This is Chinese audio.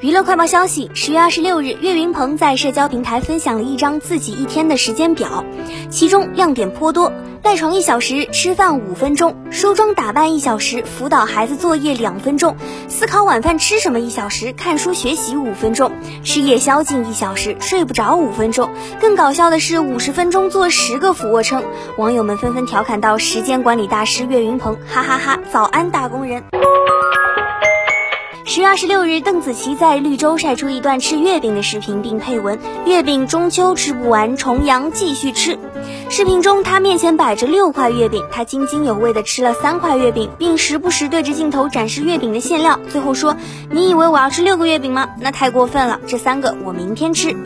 娱乐快报消息：十月二十六日，岳云鹏在社交平台分享了一张自己一天的时间表，其中亮点颇多：赖床一小时，吃饭五分钟，梳妆打扮一小时，辅导孩子作业两分钟，思考晚饭吃什么一小时，看书学习五分钟，吃夜宵近一小时，睡不着五分钟。更搞笑的是，五十分钟做十个俯卧撑，网友们纷纷调侃到：“时间管理大师岳云鹏，哈哈哈！早安，打工人。”十月二十六日，邓紫棋在绿洲晒出一段吃月饼的视频，并配文：“月饼中秋吃不完，重阳继续吃。”视频中，她面前摆着六块月饼，她津津有味地吃了三块月饼，并时不时对着镜头展示月饼的馅料，最后说：“你以为我要吃六个月饼吗？那太过分了，这三个我明天吃。”